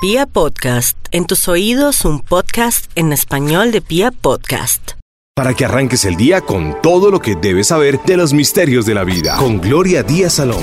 Pia Podcast, en tus oídos un podcast en español de Pia Podcast. Para que arranques el día con todo lo que debes saber de los misterios de la vida. Con Gloria Díaz Salón.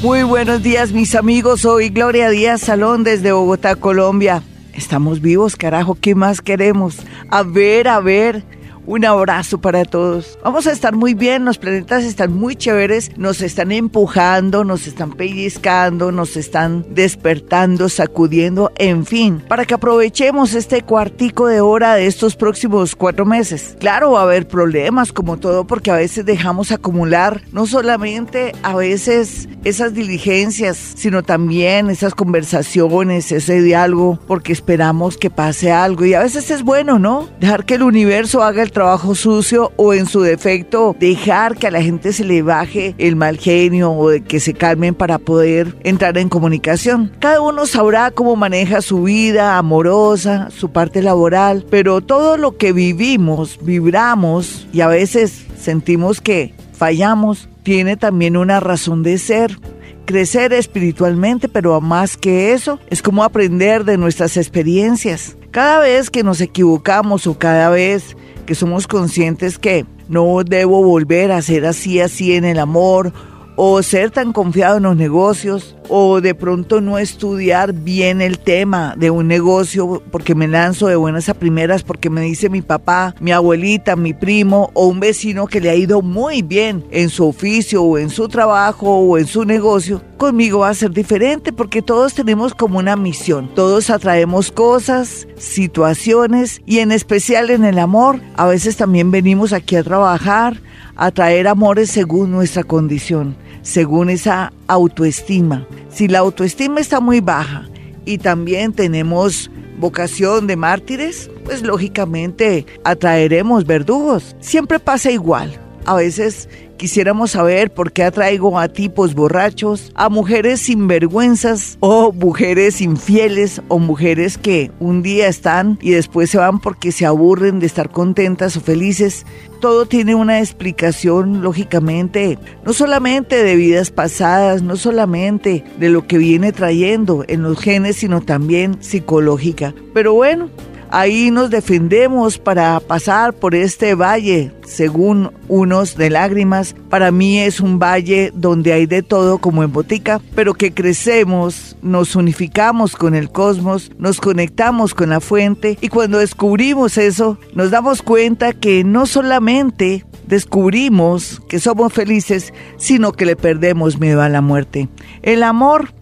Muy buenos días mis amigos, soy Gloria Díaz Salón desde Bogotá, Colombia. Estamos vivos, carajo, ¿qué más queremos? A ver, a ver. Un abrazo para todos. Vamos a estar muy bien, los planetas están muy chéveres, nos están empujando, nos están pellizcando, nos están despertando, sacudiendo, en fin, para que aprovechemos este cuartico de hora de estos próximos cuatro meses. Claro, va a haber problemas como todo porque a veces dejamos acumular no solamente a veces esas diligencias, sino también esas conversaciones, ese diálogo, porque esperamos que pase algo y a veces es bueno, ¿no? Dejar que el universo haga el trabajo sucio o en su defecto dejar que a la gente se le baje el mal genio o de que se calmen para poder entrar en comunicación. Cada uno sabrá cómo maneja su vida amorosa, su parte laboral, pero todo lo que vivimos, vibramos y a veces sentimos que fallamos, tiene también una razón de ser crecer espiritualmente, pero más que eso, es como aprender de nuestras experiencias. Cada vez que nos equivocamos o cada vez que somos conscientes que no debo volver a ser así, así en el amor o ser tan confiado en los negocios o de pronto no estudiar bien el tema de un negocio porque me lanzo de buenas a primeras porque me dice mi papá, mi abuelita, mi primo o un vecino que le ha ido muy bien en su oficio o en su trabajo o en su negocio, conmigo va a ser diferente porque todos tenemos como una misión, todos atraemos cosas, situaciones y en especial en el amor, a veces también venimos aquí a trabajar, a traer amores según nuestra condición según esa autoestima. Si la autoestima está muy baja y también tenemos vocación de mártires, pues lógicamente atraeremos verdugos. Siempre pasa igual. A veces Quisiéramos saber por qué atraigo a tipos borrachos, a mujeres sinvergüenzas o mujeres infieles o mujeres que un día están y después se van porque se aburren de estar contentas o felices. Todo tiene una explicación, lógicamente, no solamente de vidas pasadas, no solamente de lo que viene trayendo en los genes, sino también psicológica. Pero bueno, Ahí nos defendemos para pasar por este valle, según unos de lágrimas. Para mí es un valle donde hay de todo como en botica, pero que crecemos, nos unificamos con el cosmos, nos conectamos con la fuente y cuando descubrimos eso, nos damos cuenta que no solamente descubrimos que somos felices, sino que le perdemos miedo a la muerte. El amor,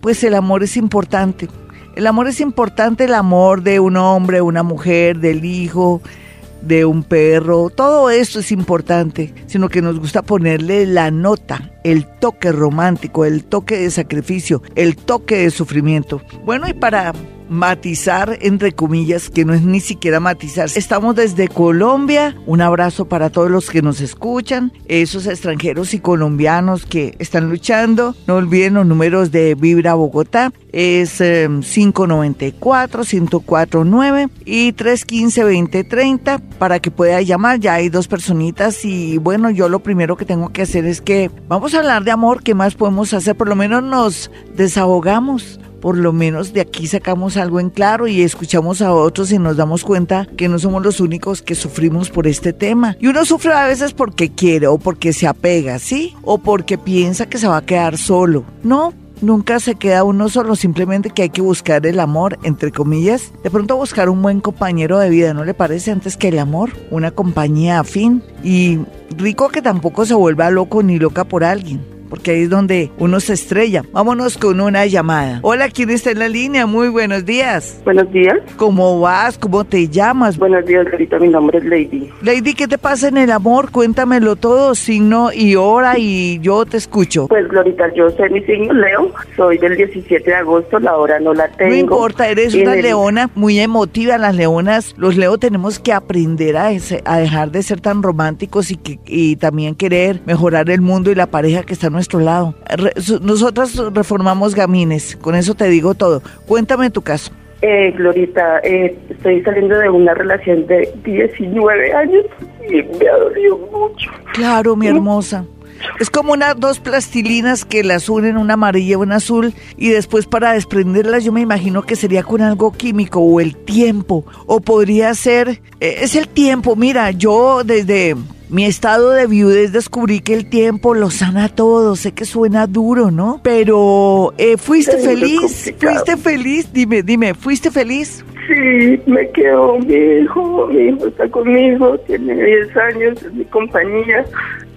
pues el amor es importante el amor es importante, el amor de un hombre, una mujer, del hijo, de un perro, todo esto es importante, sino que nos gusta ponerle la nota, el toque romántico, el toque de sacrificio, el toque de sufrimiento. Bueno, y para matizar, entre comillas, que no es ni siquiera matizar. Estamos desde Colombia. Un abrazo para todos los que nos escuchan, esos extranjeros y colombianos que están luchando. No olviden los números de Vibra Bogotá. Es 594-1049 em, y 315-2030 para que pueda llamar. Ya hay dos personitas y bueno, yo lo primero que tengo que hacer es que vamos a hablar de amor. ¿Qué más podemos hacer? Por lo menos nos desahogamos por lo menos de aquí sacamos algo en claro y escuchamos a otros y nos damos cuenta que no somos los únicos que sufrimos por este tema. Y uno sufre a veces porque quiere o porque se apega, ¿sí? O porque piensa que se va a quedar solo. No, nunca se queda uno solo, simplemente que hay que buscar el amor, entre comillas. De pronto buscar un buen compañero de vida, ¿no le parece? Antes que el amor, una compañía afín. Y rico que tampoco se vuelva loco ni loca por alguien porque ahí es donde uno se estrella. Vámonos con una llamada. Hola, ¿quién está en la línea? Muy buenos días. Buenos días. ¿Cómo vas? ¿Cómo te llamas? Buenos días, Glorita. Mi nombre es Lady. Lady, ¿qué te pasa en el amor? Cuéntamelo todo, signo y hora, y yo te escucho. Pues, Glorita, yo soy mi signo Leo. Soy del 17 de agosto, la hora no la tengo. No importa, eres una leona muy emotiva. Las leonas, los Leo tenemos que aprender a, a dejar de ser tan románticos y, que, y también querer mejorar el mundo y la pareja que está nuestro lado. nosotras reformamos gamines, con eso te digo todo. Cuéntame tu caso. Eh, Glorita, eh, estoy saliendo de una relación de 19 años y me ha dolido mucho. Claro, mi hermosa. Es como unas dos plastilinas que las unen, una amarilla y una azul, y después para desprenderlas yo me imagino que sería con algo químico o el tiempo, o podría ser, eh, es el tiempo, mira, yo desde mi estado de viudez descubrí que el tiempo lo sana todo. Sé que suena duro, ¿no? Pero eh, fuiste feliz, fuiste feliz. Dime, dime, ¿fuiste feliz? Sí, me quedó mi hijo, mi hijo está conmigo, tiene 10 años, es mi compañía.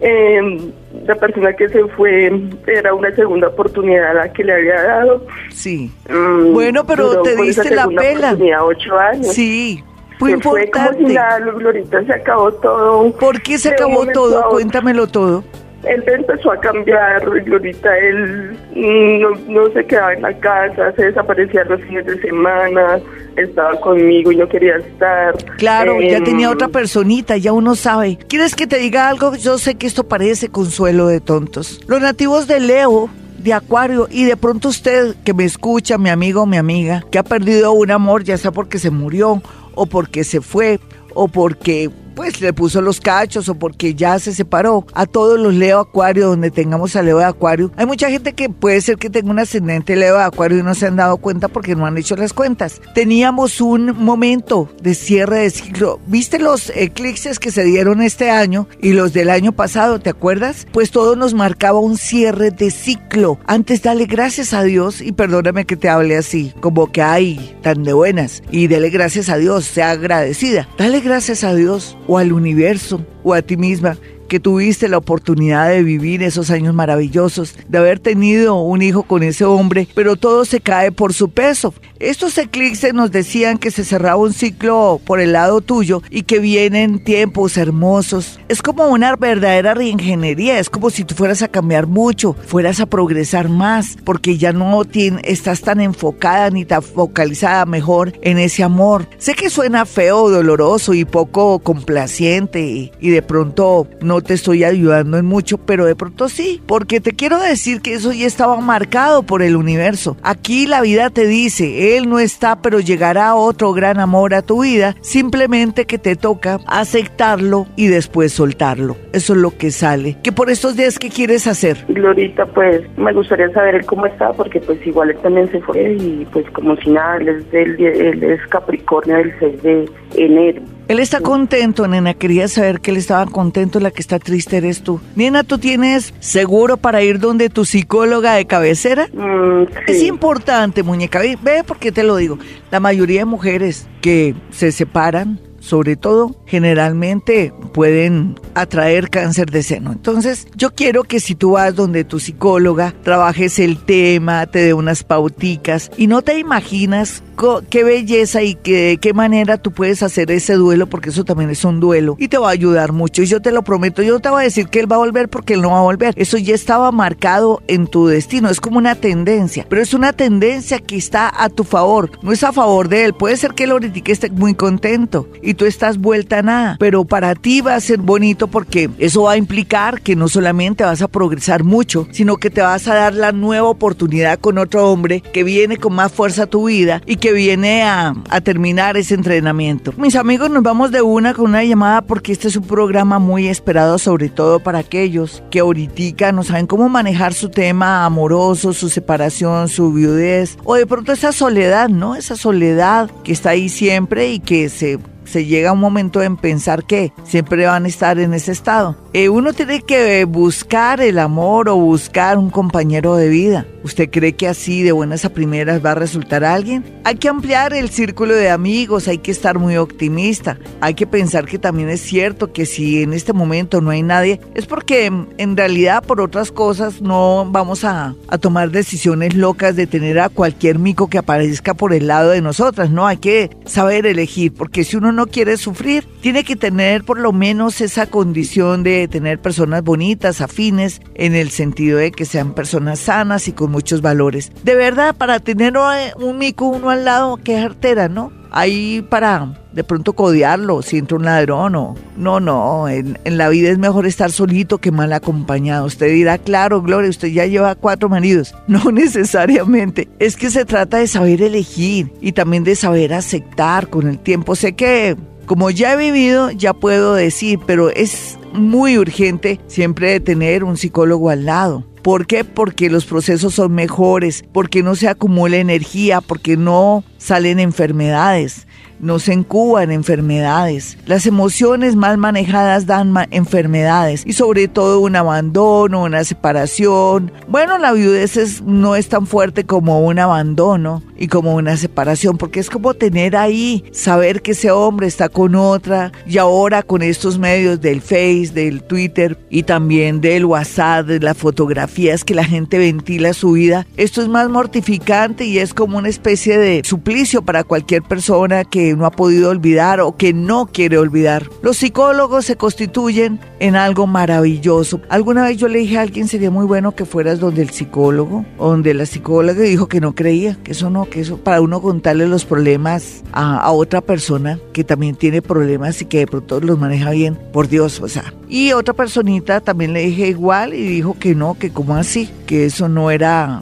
Em, la persona que se fue era una segunda oportunidad la que le había dado. Sí. Mm, bueno, pero te diste la pela. Tenía 8 años. Sí, fue importante. Fue como si nada, Glorita, se acabó todo. ¿Por qué se acabó todo? Cuéntamelo todo. Él empezó a cambiar, Glorita, él mm, no, se quedaba en la casa, se desaparecía los fines de semana, estaba conmigo y no quería estar. Claro, ya em, tenía otra personita, ya uno sabe. ¿Quieres que te diga algo? Yo sé que esto parece consuelo de tontos. Los nativos de Leo de Acuario y de pronto usted que me escucha, mi amigo o mi amiga, que ha perdido un amor, ya sea porque se murió o porque se fue o porque pues le puso los cachos o porque ya se separó. A todos los Leo Acuario, donde tengamos a Leo de Acuario, hay mucha gente que puede ser que tenga un ascendente Leo de Acuario y no se han dado cuenta porque no han hecho las cuentas. Teníamos un momento de cierre de ciclo. ¿Viste los eclipses que se dieron este año y los del año pasado? ¿Te acuerdas? Pues todo nos marcaba un cierre de ciclo. Antes dale gracias a Dios y perdóname que te hable así, como que hay tan de buenas y dale gracias a Dios, sea agradecida. Dale gracias a Dios o al universo o a ti misma que tuviste la oportunidad de vivir esos años maravillosos, de haber tenido un hijo con ese hombre, pero todo se cae por su peso. Estos eclipses nos decían que se cerraba un ciclo por el lado tuyo y que vienen tiempos hermosos. Es como una verdadera reingeniería, es como si tú fueras a cambiar mucho, fueras a progresar más, porque ya no estás tan enfocada ni tan focalizada mejor en ese amor. Sé que suena feo, doloroso y poco complaciente y de pronto no te estoy ayudando en mucho, pero de pronto sí, porque te quiero decir que eso ya estaba marcado por el universo. Aquí la vida te dice, él no está, pero llegará otro gran amor a tu vida, simplemente que te toca aceptarlo y después soltarlo. Eso es lo que sale. Que por estos días, ¿qué quieres hacer? Glorita, pues me gustaría saber cómo está, porque pues igual él también se fue y pues como si nada, él es, del, él es Capricornio del 6 de enero. Él está contento, nena. Quería saber que él estaba contento. La que está triste eres tú. Nena, ¿tú tienes seguro para ir donde tu psicóloga de cabecera? Mm, es importante, muñeca. Ve, por qué te lo digo. La mayoría de mujeres que se separan sobre todo, generalmente pueden atraer cáncer de seno. Entonces, yo quiero que si tú vas donde tu psicóloga, trabajes el tema, te dé unas pauticas y no te imaginas qué belleza y de qué manera tú puedes hacer ese duelo, porque eso también es un duelo y te va a ayudar mucho. Y yo te lo prometo, yo no te voy a decir que él va a volver porque él no va a volver. Eso ya estaba marcado en tu destino, es como una tendencia, pero es una tendencia que está a tu favor, no es a favor de él. Puede ser que él ahorita esté muy contento tú estás vuelta a nada, pero para ti va a ser bonito porque eso va a implicar que no solamente vas a progresar mucho, sino que te vas a dar la nueva oportunidad con otro hombre que viene con más fuerza a tu vida y que viene a, terminar ese entrenamiento. Mis amigos, nos vamos de una con una llamada porque este es un programa muy esperado, sobre todo para aquellos que ahorita no saben cómo manejar su tema amoroso, su separación, su viudez, o de pronto esa soledad, ¿no? Esa soledad que está ahí siempre y que se se llega un momento en pensar que siempre van a estar en ese estado. Eh, uno tiene que buscar el amor o buscar un compañero de vida. ¿Usted cree que así de buenas a primeras va a resultar alguien? Hay que ampliar el círculo de amigos, hay que estar muy optimista. Hay que pensar que también es cierto que si en este momento no hay nadie, es porque en realidad por otras cosas no vamos a, a tomar decisiones locas de tener a cualquier mico que aparezca por el lado de nosotras, ¿no? Hay que saber elegir, porque si uno no quiere sufrir, tiene que tener por lo menos esa condición de tener personas bonitas, afines, en el sentido de que sean personas sanas y con muchos valores. De verdad, para tener un mico uno al lado, qué artera, ¿no? Ahí para de pronto codearlo si entra un ladrón o... No, no, en, en, la vida es mejor estar solito que mal acompañado. Usted dirá, claro, Gloria, usted ya lleva cuatro maridos. No necesariamente. Es que se trata de saber elegir y también de saber aceptar con el tiempo. Sé que como ya he vivido, ya puedo decir, pero es muy urgente siempre de tener un psicólogo al lado. ¿Por qué? Porque los procesos son mejores, porque no se acumula energía, porque no salen enfermedades no se incuban enfermedades. Las emociones mal manejadas dan enfermedades y sobre todo un abandono, una separación. Bueno, la viudez no es tan fuerte como un abandono y como una separación, porque es como tener ahí, saber que ese hombre está con otra y ahora con estos medios del Face, del Twitter y también del WhatsApp, de las fotografías que la gente ventila su vida, esto es más mortificante y es como una especie de suplicio para cualquier persona que no ha podido olvidar o que no quiere olvidar. Los psicólogos se constituyen en algo maravilloso. Alguna vez yo le dije a alguien sería muy bueno que fueras donde el psicólogo, donde la psicóloga dijo que no creía, que eso no, que eso para uno contarle los problemas a, otra persona que también tiene problemas y que de pronto los maneja bien, por Dios, o sea. Y otra personita también le dije igual y dijo que no, que como así, que eso no era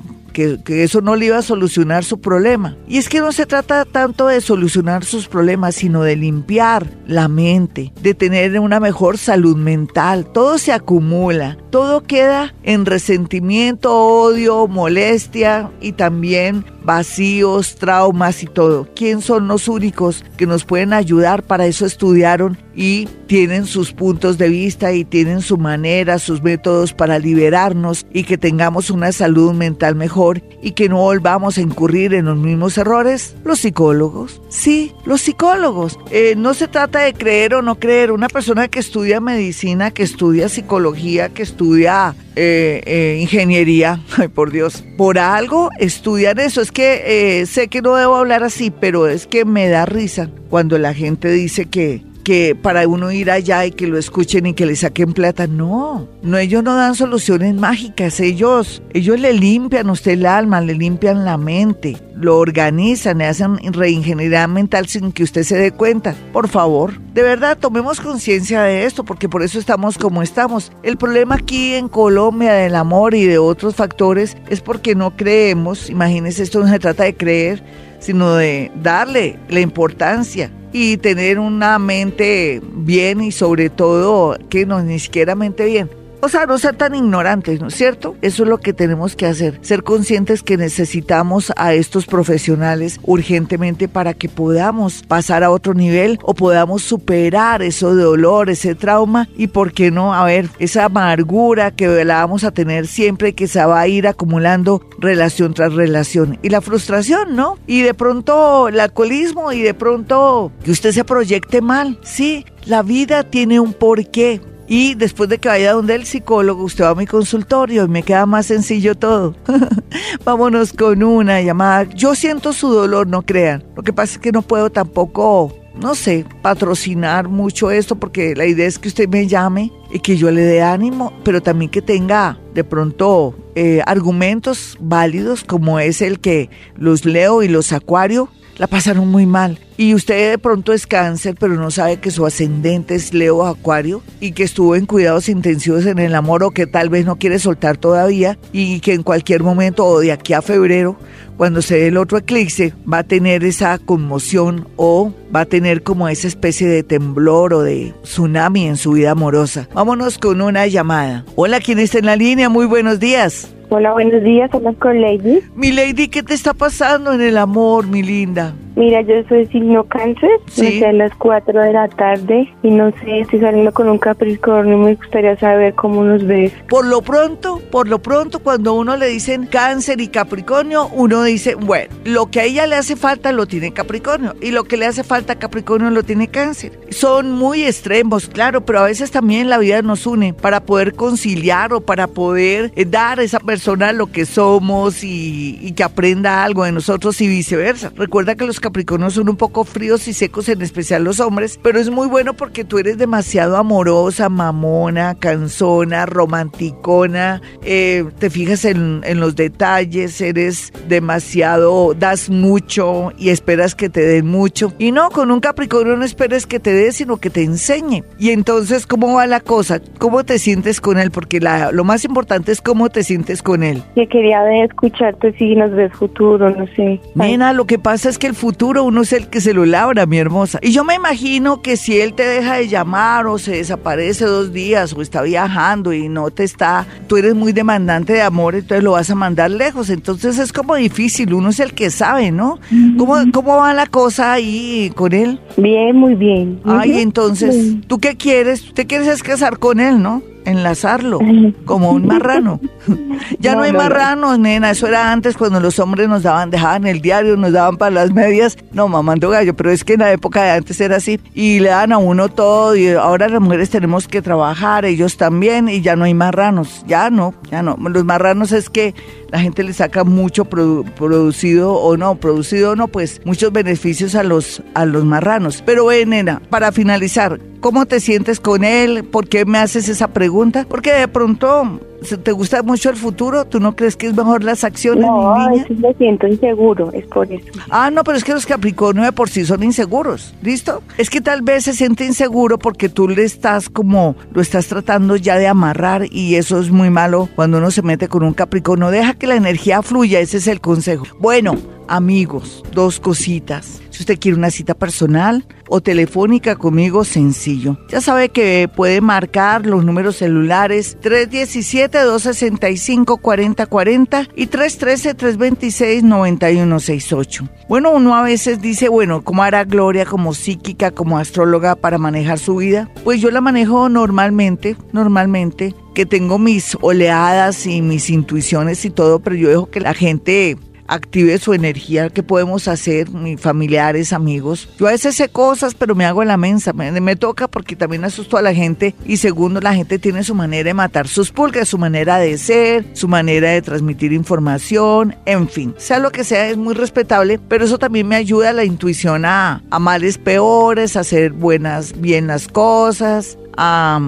que, eso no le iba a solucionar su problema. Y es que no se trata tanto de solucionar sus problemas, sino de limpiar la mente, de tener una mejor salud mental. Todo se acumula, todo queda en resentimiento, odio, molestia y también vacíos, traumas y todo. ¿Quién son los únicos que nos pueden ayudar? Para eso estudiaron y tienen sus puntos de vista y tienen su manera, sus métodos para liberarnos y que tengamos una salud mental mejor y que no volvamos a incurrir en los mismos errores. Los psicólogos, sí, los psicólogos. Eh, no se trata de creer o no creer. Una persona que estudia medicina, que estudia psicología, que estudia eh, eh, ingeniería, ay por Dios, por algo estudian eso. Es que sé que no debo hablar así, pero es que me da risa cuando la gente dice que que para uno ir allá y que lo escuchen y que le saquen plata. No, no, ellos no dan soluciones mágicas, ellos, ellos le limpian a usted el alma, le limpian la mente, lo organizan, le hacen reingeniería mental sin que usted se dé cuenta. Por favor, de verdad, tomemos conciencia de esto, porque por eso estamos como estamos. El problema aquí en Colombia del amor y de otros factores es porque no creemos, imagínense, esto no se trata de creer, sino de darle la importancia y tener una mente bien y sobre todo que no ni siquiera mente bien, o sea, no ser tan ignorantes, ¿no es cierto? Eso es lo que tenemos que hacer, ser conscientes que necesitamos a estos profesionales urgentemente para que podamos pasar a otro nivel o podamos superar ese dolor, ese trauma y, ¿por qué no? A ver, esa amargura que la vamos a tener siempre que se va a ir acumulando relación tras relación y la frustración, ¿no? Y de pronto el alcoholismo y de pronto que usted se proyecte mal, sí. La vida tiene un porqué, y después de que vaya donde el psicólogo, usted va a mi consultorio y me queda más sencillo todo. Vámonos con una llamada. Yo siento su dolor, no crean. Lo que pasa es que no puedo tampoco, no sé, patrocinar mucho esto porque la idea es que usted me llame y que yo le dé ánimo, pero también que tenga de pronto eh, argumentos válidos como es el que los leo y los acuario la pasaron muy mal. Y usted de pronto es cáncer, pero no sabe que su ascendente es Leo Acuario y que estuvo en cuidados intensivos en el amor o que tal vez no quiere soltar todavía y que en cualquier momento o de aquí a febrero, cuando se dé el otro eclipse, va a tener esa conmoción o va a tener como esa especie de temblor o de tsunami en su vida amorosa. Vámonos con una llamada. Hola, ¿quién está en la línea? Muy buenos días. Hola, buenos días, hablas con Lady. Mi Lady, ¿qué te está pasando en el amor, mi linda? Mira, yo soy signo cáncer, ¿Sí? a las 4 de la tarde y no sé, estoy saliendo con un capricornio, me gustaría saber cómo nos ves. Por lo pronto, por lo pronto, cuando uno le dicen cáncer y capricornio, uno dice, bueno, lo que a ella le hace falta lo tiene capricornio y lo que le hace falta a capricornio lo tiene cáncer. Son muy extremos, claro, pero a veces también la vida nos une para poder conciliar o para poder eh, dar a esa persona lo que somos y, y que aprenda algo de nosotros y viceversa. Recuerda que los Capricornios son un poco fríos y secos, en especial los hombres, pero es muy bueno porque tú eres demasiado amorosa, mamona, cansona, romanticona, eh, te fijas en, en los detalles, eres demasiado, das mucho y esperas que te den mucho. Y no, con un Capricornio no esperes que te dé, sino que te enseñe. Y entonces, ¿cómo va la cosa? ¿Cómo te sientes con él? Porque la, lo más importante es cómo te sientes con él. Que quería escucharte si nos ves futuro, no sé. Nena, lo que pasa es que el futuro uno es el que se lo labra, mi hermosa. Y yo me imagino que si él te deja de llamar o se desaparece dos días o está viajando y no te está, tú eres muy demandante de amor, entonces lo vas a mandar lejos. Entonces es como difícil, uno es el que sabe, ¿no? ¿Cómo, cómo va la cosa ahí con él? Bien, muy bien. Ay, entonces, ¿tú qué quieres? ¿Te quieres casar con él, no? Enlazarlo como un marrano. ya no, hay marranos, nena, eso era antes cuando los hombres nos daban, dejaban el diario, nos daban para las medias, no, mamando gallo, pero es que en la época de antes era así, y le dan a uno todo, y ahora las mujeres tenemos que trabajar, ellos también, y ya no hay marranos, ya no, ya no. Los marranos es que la gente le saca mucho producido o no, producido o no, pues muchos beneficios a los, a los marranos. Pero ven, nena, para finalizar, ¿cómo te sientes con él? ¿Por qué me haces esa pregunta? Porque de pronto ¿Te gusta mucho el futuro? ¿Tú no crees que es mejor las acciones, no, me siento inseguro, es por eso. Ah, no, pero es que los Capricornio de por sí son inseguros, ¿listo? Es que tal vez se siente inseguro porque tú le estás como, lo estás tratando ya de amarrar y eso es muy malo cuando uno se mete con un Capricornio. Deja que la energía fluya, ese es el consejo. Bueno, amigos, dos cositas. Si usted quiere una cita personal o telefónica conmigo, sencillo. Ya sabe que puede marcar los números celulares 317-265-4040 y 313-326-9168. Bueno, uno a veces dice, bueno, ¿cómo hará Gloria como psíquica, como astróloga para manejar su vida? Pues yo la manejo normalmente, normalmente que tengo mis oleadas y mis intuiciones y todo, pero yo dejo que la gente active su energía, ¿qué podemos hacer, mis familiares, amigos? Yo a veces sé cosas, pero me hago la mensa, me, toca porque también asusto a la gente y segundo, la gente tiene su manera de matar sus pulgas, su manera de ser, su manera de transmitir información, en fin, sea lo que sea, es muy respetable, pero eso también me ayuda a la intuición a, a males peores, a hacer buenas, bien las cosas, a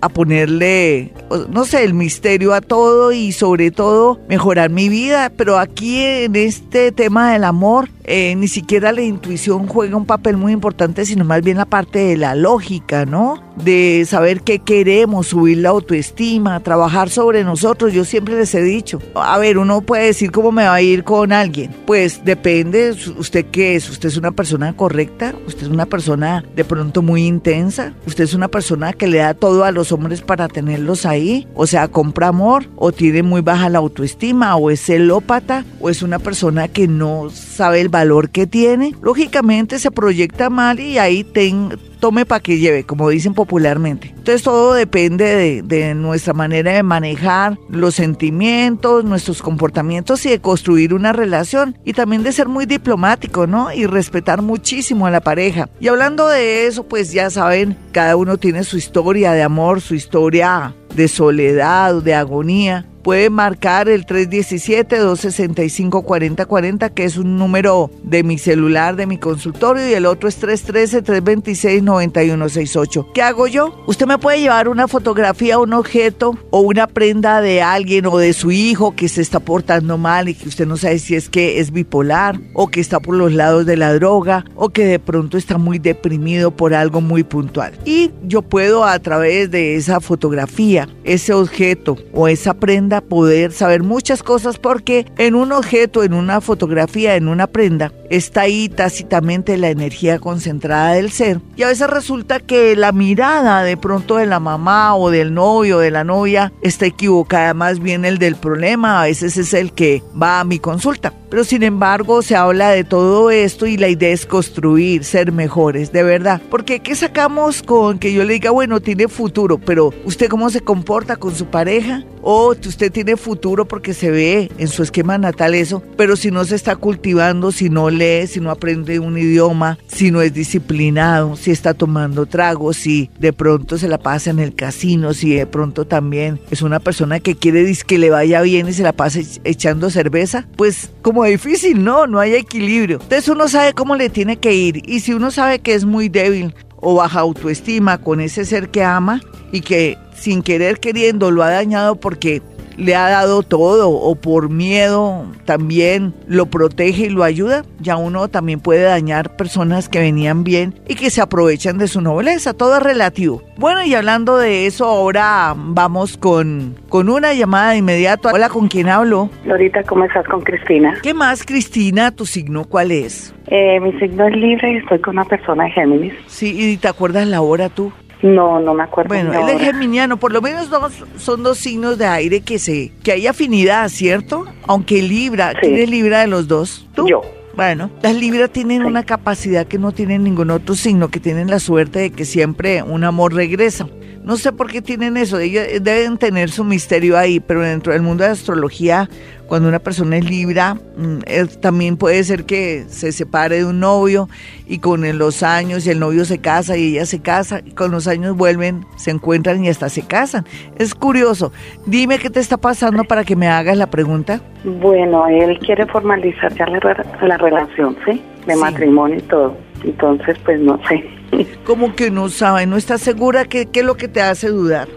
a ponerle, no sé, el misterio a todo y sobre todo mejorar mi vida. Pero aquí en este tema del amor, eh, ni siquiera la intuición juega un papel muy importante, sino más bien la parte de la lógica, ¿no? De saber qué queremos, subir la autoestima, trabajar sobre nosotros. Yo siempre les he dicho, a ver, uno puede decir cómo me va a ir con alguien. Pues depende, usted qué es, usted es una persona correcta, usted es una persona de pronto muy intensa, usted es una persona que le da todo a los hombres para tenerlos ahí, o sea, compra amor, o tiene muy baja la autoestima, o es celópata, o es una persona que no sabe el valor que tiene, lógicamente se proyecta mal y ahí ten, tome para que lleve, como dicen popularmente. Entonces todo depende de, nuestra manera de manejar los sentimientos, nuestros comportamientos y de construir una relación y también de ser muy diplomático, ¿no? Y respetar muchísimo a la pareja. Y hablando de eso, pues ya saben, cada uno tiene su historia de amor, su historia de soledad, de agonía puede marcar el 317-265-4040, que es un número de mi celular, de mi consultorio, y el otro es 313-326-9168. ¿Qué hago yo? Usted me puede llevar una fotografía, un objeto o una prenda de alguien o de su hijo que se está portando mal y que usted no sabe si es que es bipolar o que está por los lados de la droga o que de pronto está muy deprimido por algo muy puntual. Y yo puedo a través de esa fotografía, ese objeto o esa prenda, poder saber muchas cosas porque en un objeto, en una fotografía, en una prenda, está ahí tácitamente la energía concentrada del ser. Y a veces resulta que la mirada de pronto de la mamá o del novio o de la novia está equivocada, más bien el del problema, a veces es el que va a mi consulta. Pero sin embargo se habla de todo esto y la idea es construir, ser mejores, de verdad. Porque ¿qué sacamos con que yo le diga, bueno, tiene futuro, pero usted cómo se comporta con su pareja? O usted tiene futuro porque se ve en su esquema natal eso, pero si no se está cultivando, si no lee, si no aprende un idioma, si no es disciplinado, si está tomando tragos, si de pronto se la pasa en el casino, si de pronto también es una persona que quiere que le vaya bien y se la pasa echando cerveza, pues como difícil, no, no hay equilibrio. Entonces uno sabe cómo le tiene que ir y si uno sabe que es muy débil o baja autoestima con ese ser que ama y que sin querer queriendo lo ha dañado porque le ha dado todo o por miedo también lo protege y lo ayuda, ya uno también puede dañar personas que venían bien y que se aprovechan de su nobleza. Todo es relativo. Bueno, y hablando de eso, ahora vamos con, con una llamada de inmediato. Hola, ¿con quién hablo? Lorita, ¿cómo estás con Cristina? ¿Qué más, Cristina? ¿Tu signo cuál es? Eh, mi signo es libre y estoy con una persona de Géminis. Sí, ¿y te acuerdas la hora tú? No, no me acuerdo. Bueno, él es geminiano, por lo menos dos, son dos signos de aire que se, que hay afinidad, ¿cierto? Aunque Libra, ¿quién es Libra de los dos? ¿Tú? Yo. Bueno, las Libras tienen una capacidad que no tienen ningún otro signo, que tienen la suerte de que siempre un amor regresa. No sé por qué tienen eso, ellos deben tener su misterio ahí, pero dentro del mundo de la astrología, cuando una persona es libra, mm, también puede ser que se separe de un novio y con los años y el novio se casa y ella se casa y con los años vuelven, se encuentran y hasta se casan. Es curioso. Dime qué te está pasando para que me hagas la pregunta. Bueno, él quiere formalizar ya la, relación, ¿sí? De matrimonio y todo. Entonces, pues no sé. ¿Cómo que no sabe? ¿No está segura? ¿Qué, ¿Qué es lo que te hace dudar?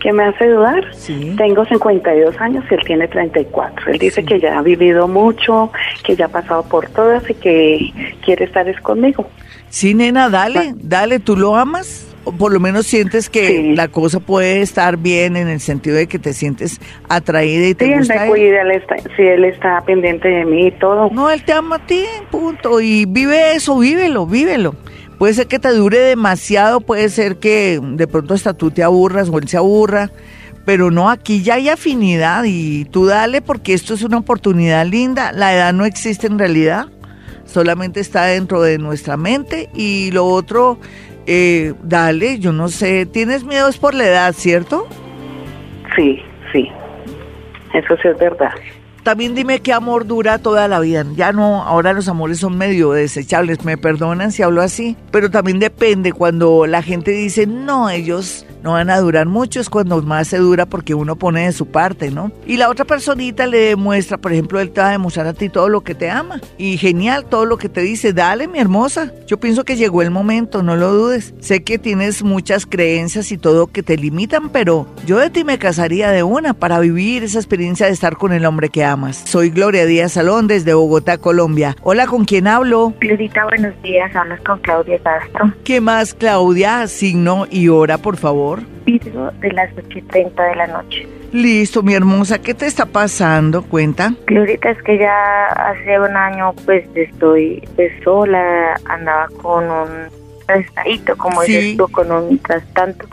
¿Qué me hace dudar? Sí. Tengo 52 años y él tiene 34. Él dice que ya ha vivido mucho, que ya ha pasado por todas y que quiere estar es conmigo. Sí, nena, dale, dale, ¿tú lo amas? O por lo menos sientes que la cosa puede estar bien en el sentido de que te sientes atraída y te sí, gusta. Él cuida, él está, sí, él está pendiente de mí y todo. No, él te ama a ti, punto. Y vive eso, vívelo, vívelo. Puede ser que te dure demasiado, puede ser que de pronto hasta tú te aburras o él se aburra, pero no, aquí ya hay afinidad y tú dale porque esto es una oportunidad linda. La edad no existe en realidad, solamente está dentro de nuestra mente y lo otro, eh, dale, yo no sé, tienes miedo es por la edad, ¿cierto? Sí, sí, eso sí es verdad. También dime qué amor dura toda la vida. Ya no, ahora los amores son medio desechables, me perdonan si hablo así, pero también depende cuando la gente dice, no, ellos no van a durar mucho, es cuando más se dura porque uno pone de su parte, ¿no? Y la otra personita le demuestra, por ejemplo, él te va a demostrar a ti todo lo que te ama. Y genial, todo lo que te dice, dale mi hermosa. Yo pienso que llegó el momento, no lo dudes. Sé que tienes muchas creencias y todo que te limitan, pero yo de ti me casaría de una para vivir esa experiencia de estar con el hombre que amas. Soy Gloria Díaz Salón desde Bogotá, Colombia. Hola, ¿con quién hablo? Glorita, buenos días. Hablas con Claudia Castro. ¿Qué más, Claudia? Signo y hora, por favor. Virgo de las 8 y 30 de la noche. Listo, mi hermosa, ¿qué te está pasando? Cuenta. Glorita, es que ya hace un año pues estoy pues, sola, andaba con un prestadito, como dices tú, con un trastanto.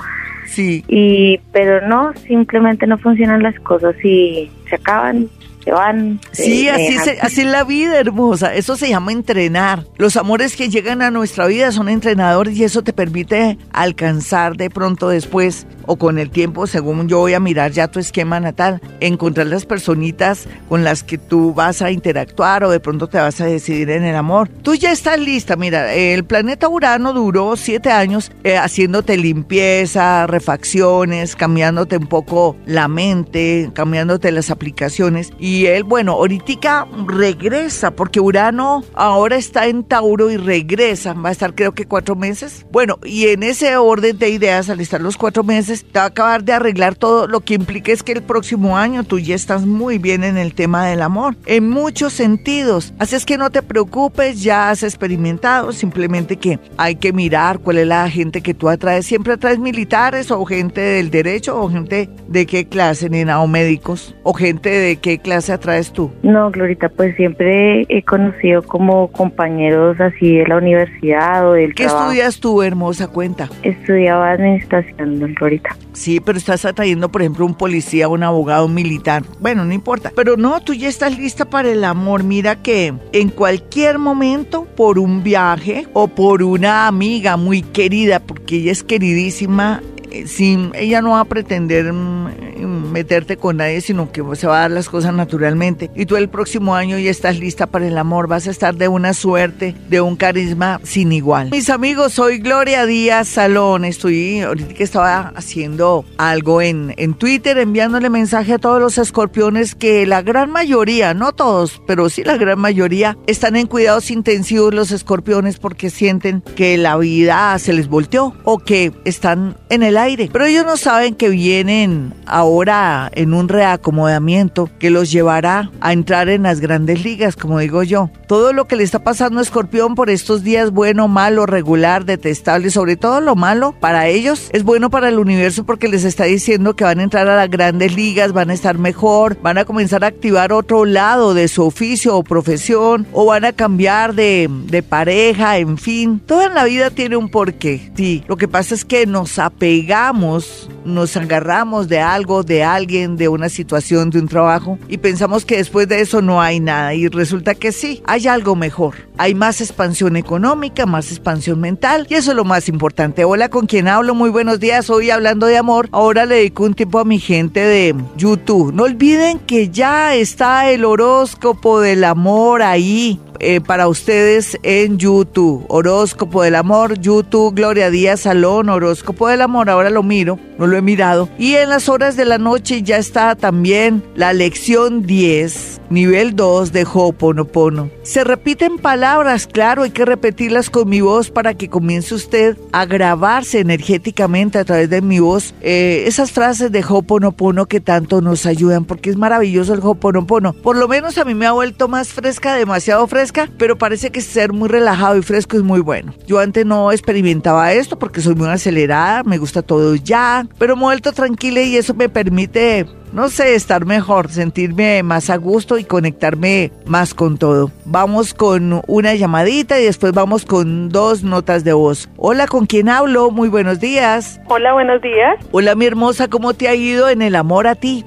Sí. Y, pero no, simplemente no funcionan las cosas y se acaban van. Sí, así, así es la vida, hermosa. Eso se llama entrenar. Los amores que llegan a nuestra vida son entrenadores y eso te permite alcanzar de pronto después o con el tiempo, según yo voy a mirar ya tu esquema natal, encontrar las personitas con las que tú vas a interactuar o de pronto te vas a decidir en el amor. Tú ya estás lista, mira, el planeta Urano duró siete años eh, haciéndote limpieza, refacciones, cambiándote un poco la mente, cambiándote las aplicaciones y él, bueno, ahorita regresa porque Urano ahora está en Tauro y regresa, va a estar creo que cuatro meses. Bueno, y en ese orden de ideas, al estar los cuatro meses, te va a acabar de arreglar todo, lo que implica es que el próximo año tú ya estás muy bien en el tema del amor, en muchos sentidos. Así es que no te preocupes, ya has experimentado, simplemente que hay que mirar cuál es la gente que tú atraes. Siempre atraes militares o gente del derecho o gente de qué clase, nena, o médicos, o gente de qué clase atraes tú. No, Glorita, pues siempre he conocido como compañeros así de la universidad o del ¿Qué estudias tú, hermosa? Cuenta. Estudiaba administración, Glorita. Sí, pero estás atrayendo, por ejemplo, un policía, un abogado, un militar. Bueno, no importa. Pero no, tú ya estás lista para el amor. Mira que en cualquier momento, por un viaje o por una amiga muy querida, porque ella es queridísima, eh, sin, ella no va a pretender mm, meterte con nadie, sino que se va a dar las cosas naturalmente. Y tú el próximo año ya estás lista para el amor, vas a estar de una suerte, de un carisma sin igual. Mis amigos, soy Gloria Díaz Salón, estoy ahorita que estaba haciendo algo en, en Twitter, enviándole mensaje a todos los escorpiones que la gran mayoría, no todos, pero sí la gran mayoría, están en cuidados intensivos los escorpiones porque sienten que la vida se les volteó o que están en el aire. Pero ellos no saben que vienen ahora en un reacomodamiento que los llevará a entrar en las grandes ligas, como digo yo. Todo lo que le está pasando a Escorpión por estos días, bueno, malo, regular, detestable, sobre todo lo malo para ellos, es bueno para el universo porque les está diciendo que van a entrar a las grandes ligas, van a estar mejor, van a comenzar a activar otro lado de su oficio o profesión, o van a cambiar de, pareja, en fin. Todo en la vida tiene un porqué. Sí, lo que pasa es que nos apegamos, nos agarramos de algo, de alguien, de una situación, de un trabajo, y pensamos que después de eso no hay nada. Y resulta que sí, hay algo mejor. Hay más expansión económica, más expansión mental, y eso es lo más importante. Hola, ¿con quién hablo? Muy buenos días. Hoy hablando de amor. Ahora le dedico un tiempo a mi gente de YouTube. No olviden que ya está el horóscopo del amor ahí eh, para ustedes en YouTube. Horóscopo del amor, YouTube, Gloria Díaz Salón, Horóscopo del amor. Ahora lo miro, no lo he mirado. Y en las horas de la noche ya está también la lección 10, nivel 2 de Ho'oponopono. Se repiten palabras, claro, hay que repetirlas con mi voz para que comience usted a grabarse energéticamente a través de mi voz eh, esas frases de Ho'oponopono que tanto nos ayudan, porque es maravilloso el Ho'oponopono. Por lo menos a mí me ha vuelto más fresca, demasiado fresca pero parece que ser muy relajado y fresco es muy bueno. Yo antes no experimentaba esto porque soy muy acelerada, me gusta todo ya, pero me he vuelto tranquila y eso me permite no sé, estar mejor, sentirme más a gusto y conectarme más con todo. Vamos con una llamadita y después vamos con dos notas de voz. Hola, ¿con quién hablo? Muy buenos días. Hola, buenos días. Hola, mi hermosa, ¿cómo te ha ido en el amor a ti?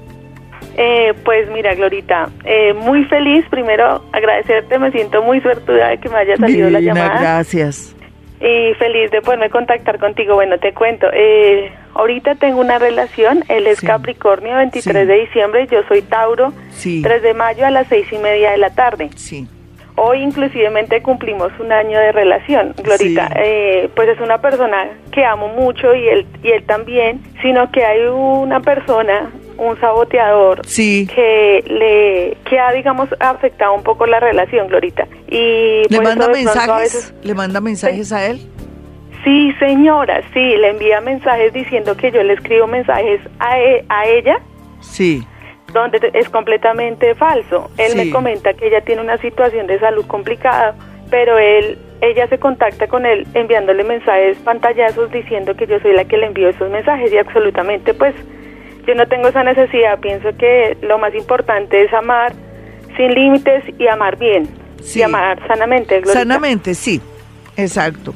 Eh, pues mira, Glorita, eh, muy feliz. Primero, agradecerte. Me siento muy suertuda de que me haya salido la llamada. Gracias. Y feliz de poderme contactar contigo. Bueno, te cuento. Eh, ahorita tengo una relación. Él es Capricornio, 23 de diciembre. Yo soy Tauro, 3 de mayo a las seis y media de la tarde. Sí. Hoy inclusivemente cumplimos un año de relación, Glorita. Eh, pues es una persona que amo mucho y él, y él también, sino que hay una persona un saboteador que le que ha digamos afectado un poco la relación Glorita. Y le manda mensajes le manda mensajes a él sí señora sí le envía mensajes diciendo que yo le escribo mensajes a, e, a ella. Sí. Donde es completamente falso. Él me comenta que ella tiene una situación de salud complicada pero él ella se contacta con él enviándole mensajes pantallazos diciendo que yo soy la que le envío esos mensajes y absolutamente pues yo no tengo esa necesidad, pienso que lo más importante es amar sin límites y amar bien, y amar sanamente. Sanamente, sí, exacto.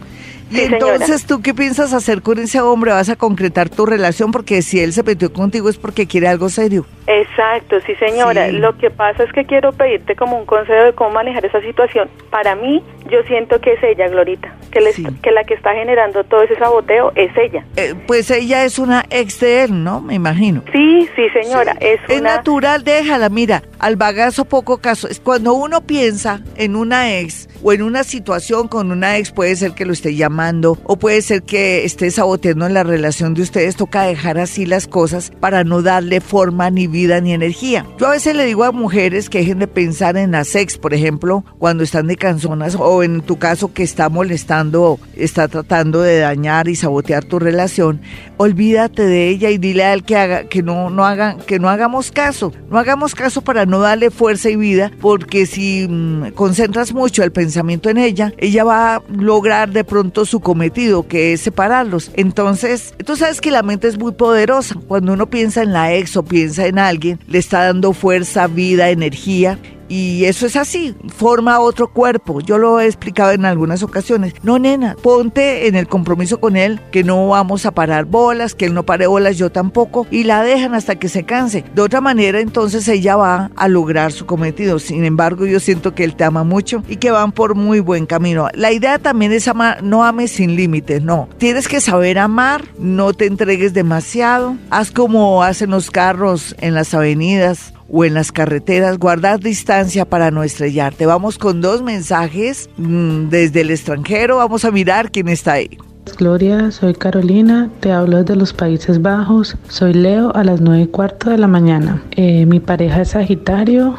Y entonces, ¿tú qué piensas hacer con ese hombre? ¿Vas a concretar tu relación? Porque si él se metió contigo es porque quiere algo serio. Exacto, sí señora. Lo que pasa es que quiero pedirte como un consejo de cómo manejar esa situación. Para mí, yo siento que es ella, Glorita, que, que la que está generando todo ese saboteo es ella. Eh, pues ella es una ex de él, ¿no? Me imagino. Sí, sí señora. Es, es natural, déjala, mira, al bagazo poco caso. Es cuando uno piensa en una ex o en una situación con una ex, puede ser que lo esté llamando o puede ser que esté saboteando en la relación de ustedes, toca dejar así las cosas para no darle forma ni vida ni energía. Yo a veces le digo a mujeres que dejen de pensar en la sex, por ejemplo, cuando están de canzonas o en tu caso que está molestando, está tratando de dañar y sabotear tu relación, olvídate de ella y dile a él que haga que no no hagan que no hagamos caso, no hagamos caso para no darle fuerza y vida, porque si mm, concentras mucho el pensamiento en ella, ella va a lograr de pronto su cometido, que es separarlos. Entonces, tú sabes que la mente es muy poderosa. Cuando uno piensa en la ex o piensa en alguien, le está dando fuerza, vida, energía y eso es así, forma otro cuerpo. Yo lo he explicado en algunas ocasiones. No, nena, ponte en el compromiso con él que no vamos a parar bolas, que él no pare bolas, yo tampoco, y la dejan hasta que se canse. De otra manera, entonces ella va a lograr su cometido. Sin embargo, yo siento que él te ama mucho y que van por muy buen camino. La idea también es amar, no ames sin límites, no. Tienes que saber amar, no te entregues demasiado. Haz como hacen los carros en las avenidas o en las carreteras, guardar distancia para no estrellarte. Vamos con dos mensajes mm, desde el extranjero. Vamos a mirar quién está ahí. Gloria, soy Carolina, te hablo desde los Países Bajos, soy Leo a las nueve y cuarto de la mañana. Eh, mi pareja es Sagitario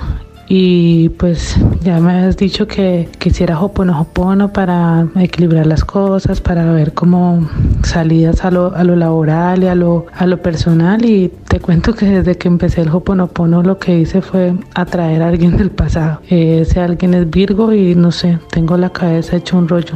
y pues ya me has dicho que quisiera Hoponopono para equilibrar las cosas, para ver cómo salidas a lo, a lo laboral y a lo, a lo personal y te cuento que desde que empecé el Hoponopono lo que hice fue atraer a alguien del pasado. ese alguien es Virgo y no sé, tengo la cabeza hecha un rollo.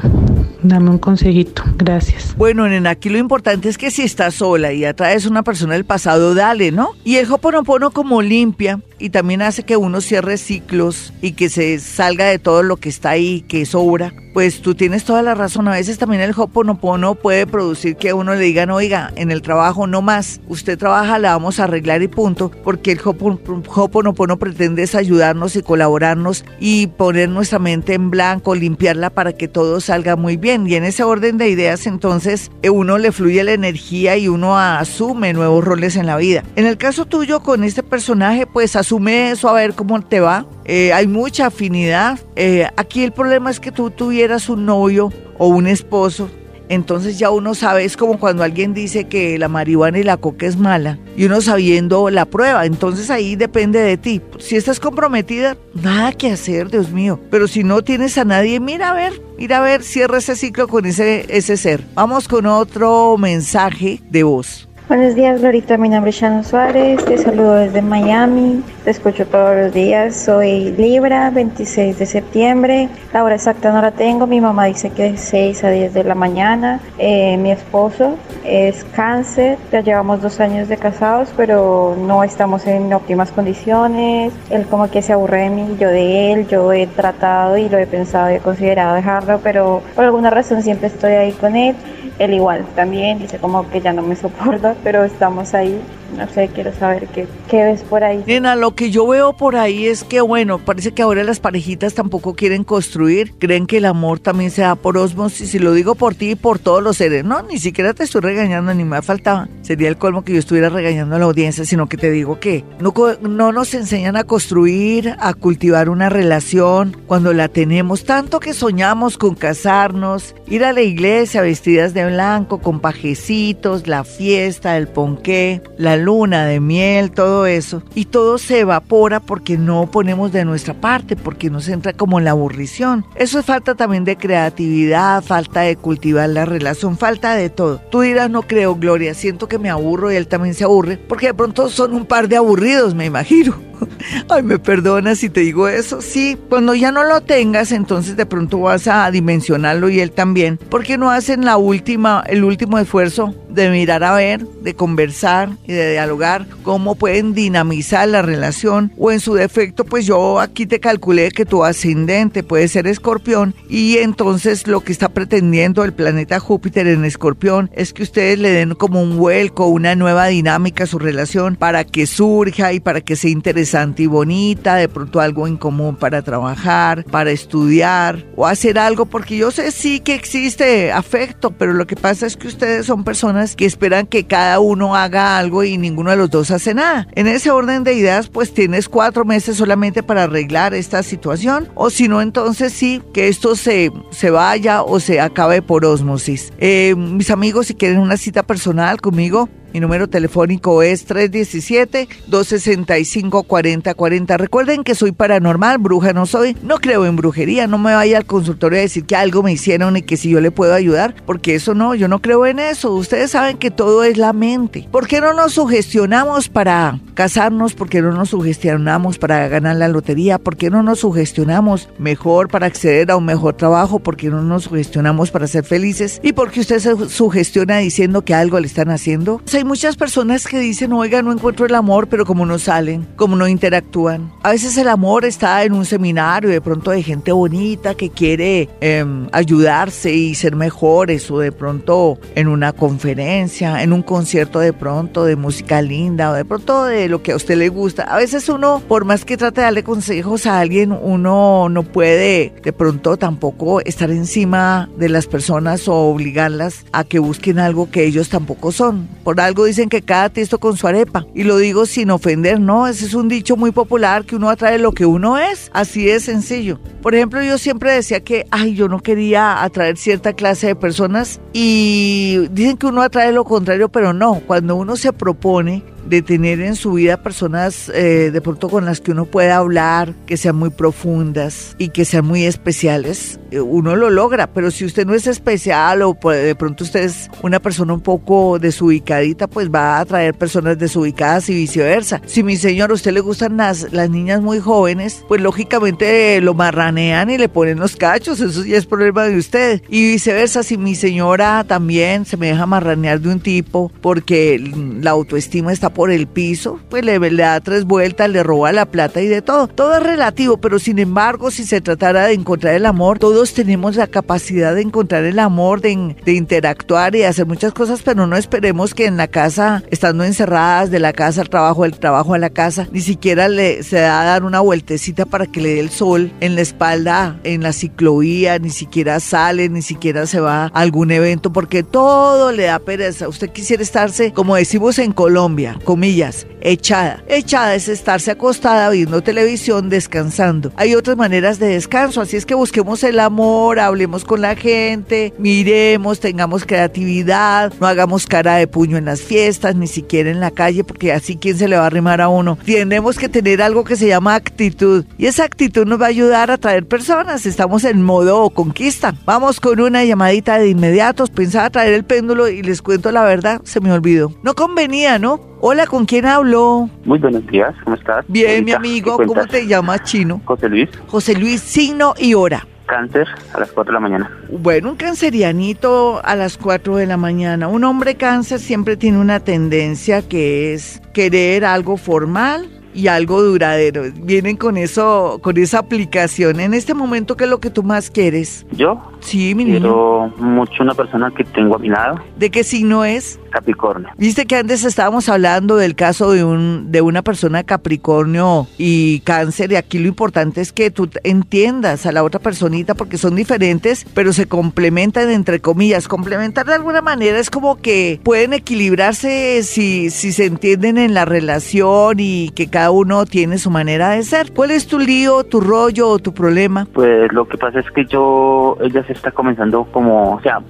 Dame un consejito, gracias. Bueno, nena, aquí lo importante es que si estás sola y atraes a una persona del pasado, dale, ¿no? Y el Hoponopono como limpia y también hace que uno cierre ciclos y que se salga de todo lo que está ahí, que sobra. Pues tú tienes toda la razón. A veces también el Hoponopono puede producir que a uno le digan, oiga, en el trabajo no más. Usted trabaja, la vamos a arreglar y punto. Porque el Hoponopono pretende ayudarnos y colaborarnos y poner nuestra mente en blanco, limpiarla para que todo salga muy bien. Y en ese orden de ideas, entonces, eh, uno le fluye la energía y uno asume nuevos roles en la vida. En el caso tuyo con este personaje, pues asume eso a ver cómo te va. Eh, hay mucha afinidad. Eh, aquí el problema es que tú tuvieras un novio o un esposo entonces ya uno sabe, es como cuando alguien dice que la marihuana y la coca es mala y uno sabiendo la prueba, entonces ahí depende de ti. Si estás comprometida, nada que hacer, Dios mío. Pero si no tienes a nadie, mira a ver, mira a ver, cierra ese ciclo con ese, ese ser. Vamos con otro mensaje de voz. Buenos días, Glorita. Mi nombre es Shannon Suárez. Te saludo desde Miami. Te escucho todos los días. Soy Libra, 26 de septiembre. La hora exacta no la tengo. Mi mamá dice que es 6 a 10 de la mañana. Eh, mi esposo es cáncer. Ya llevamos dos años de casados, pero no estamos en óptimas condiciones. Él como que se aburre de mí, yo de él. Yo he tratado y lo he pensado y he considerado dejarlo, pero por alguna razón siempre estoy ahí con él. Él igual también dice como que ya no me soporta, pero estamos ahí no sé, quiero saber qué, qué ves por ahí. Nena, lo que yo veo por ahí es que, bueno, parece que ahora las parejitas tampoco quieren construir, creen que el amor también se da por osmosis, y lo digo por ti y por todos los seres, no, ni siquiera te estoy regañando, ni me faltaba, sería el colmo que yo estuviera regañando a la audiencia, sino que te digo que no, no nos enseñan a construir, a cultivar una relación cuando la tenemos, tanto que soñamos con casarnos, ir a la iglesia vestidas de blanco, con pajecitos, la fiesta, el ponqué, la luna de miel, todo eso, y todo se evapora porque no ponemos de nuestra parte, porque nos entra como la aburrición. Eso es falta también de creatividad, falta de cultivar la relación, falta de todo. Tú dirás, no creo, Gloria, siento que me aburro y él también se aburre, porque de pronto son un par de aburridos, me imagino. Ay, me perdonas si te digo eso. Sí, cuando ya no lo tengas, entonces de pronto vas a dimensionarlo y él también. porque no hacen la última, el último esfuerzo de mirar a ver, de conversar y de dialogar cómo pueden dinamizar la relación? O en su defecto, pues yo aquí te calculé que tu ascendente puede ser escorpión y entonces lo que está pretendiendo el planeta Júpiter en escorpión es que ustedes le den como un vuelco, una nueva dinámica a su relación para que surja y para que sea interesante y bonita, de pronto algo en común para trabajar, para estudiar o hacer algo, porque yo sé sí que existe afecto, pero lo que pasa es que ustedes son personas que esperan que cada uno haga algo y ninguno de los dos hace nada. En ese orden de ideas, pues tienes cuatro meses solamente para arreglar esta situación, o si no, entonces sí, que esto se, se vaya o se acabe por osmosis. Eh, mis amigos, si quieren una cita personal conmigo, mi número telefónico es 317-265-4040. Recuerden que soy paranormal, bruja no soy. No creo en brujería. No me vaya al consultorio a decir que algo me hicieron y que si yo le puedo ayudar. Porque eso no, yo no creo en eso. Ustedes saben que todo es la mente. ¿Por qué no nos sugestionamos para casarnos? ¿Por qué no nos sugestionamos para ganar la lotería? ¿Por qué no nos sugestionamos mejor para acceder a un mejor trabajo? ¿Por qué no nos sugestionamos para ser felices? ¿Y por qué usted se sugestiona diciendo que algo le están haciendo? Hay muchas personas que dicen, oiga, no encuentro el amor, pero como no salen, como no interactúan. A veces el amor está en un seminario de pronto de gente bonita que quiere em, ayudarse y ser mejores, o de pronto en una conferencia, en un concierto de pronto de música linda, o de pronto de lo que a usted le gusta. A veces uno, por más que trate de darle consejos a alguien, uno no puede de pronto tampoco estar encima de las personas o obligarlas a que busquen algo que ellos tampoco son. Por algo dicen que cada tiesto con su arepa. Y lo digo sin ofender, no, ese es un dicho muy popular que uno atrae lo que uno es. Así de sencillo. Por ejemplo, yo siempre decía que, ay, yo no quería atraer cierta clase de personas y dicen que uno atrae lo contrario, pero no. Cuando uno se propone de tener en su vida personas eh, de pronto con las que uno pueda hablar, que sean muy profundas y que sean muy especiales, eh, uno lo logra. Pero si usted no es especial o pues, de pronto usted es una persona un poco desubicadita, pues va a atraer personas desubicadas y viceversa. Si mi señor a usted le gustan las, las niñas muy jóvenes, pues lógicamente lo marranean y le ponen los cachos, eso ya es problema de usted. Y viceversa, si mi señora también se me deja marranear de un tipo porque la autoestima está por el piso, pues le, da tres vueltas, le roba la plata y de todo. Todo es relativo, pero sin embargo, si se tratara de encontrar el amor, todos tenemos la capacidad de encontrar el amor, de, de interactuar y hacer muchas cosas, pero no esperemos que en la casa, estando encerradas de la casa al trabajo, del trabajo a la casa, ni siquiera le se da a dar una vueltecita para que le dé el sol en la espalda, en la ciclovía, ni siquiera sale, ni siquiera se va a algún evento, porque todo le da pereza. Usted quisiera estarse, como decimos en Colombia, comillas, echada. Echada es estarse acostada viendo televisión, descansando. Hay otras maneras de descanso, así es que busquemos el amor, hablemos con la gente, miremos, tengamos creatividad, no hagamos cara de puño en las fiestas, ni siquiera en la calle, porque así quién se le va a arrimar a uno. Tenemos que tener algo que se llama actitud y esa actitud nos va a ayudar a traer personas. Estamos en modo conquista. Vamos con una llamadita de inmediatos. Pensaba traer el péndulo y les cuento la verdad, se me olvidó. No convenía, ¿no? Hola, ¿con quién hablo? Muy buenos días, ¿cómo estás? Bien, mi amigo, ¿cómo te llamas, chino? José Luis. José Luis, signo y hora. Cáncer a las 4 de la mañana. Bueno, un cancerianito a las 4 de la mañana. Un hombre cáncer siempre tiene una tendencia que es querer algo formal, y algo duradero. Vienen con eso, con esa aplicación. En este momento, ¿qué es lo que tú más quieres? ¿Yo? Sí, mi Quiero mucho una persona que tengo a mi lado. ¿De qué signo es? Capricornio. Viste que antes estábamos hablando del caso de un de una persona Capricornio y Cáncer y aquí lo importante es que tú entiendas a la otra personita porque son diferentes, pero se complementan entre comillas. Complementar de alguna manera es como que pueden equilibrarse si si se entienden en la relación y que cada uno tiene su manera de ser. ¿Cuál es tu lío, tu rollo o tu problema? Pues lo que pasa es que yo ella se está comenzando como, o sea,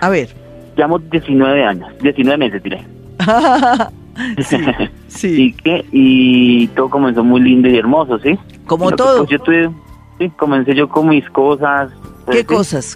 a ver. Llevamos 19 años, 19 meses diré. sí, sí. Y, que, y todo comenzó muy lindo y hermoso, ¿sí? Como todo. Pues, yo tuve, sí, comencé yo con mis cosas. Pues, ¿Qué cosas?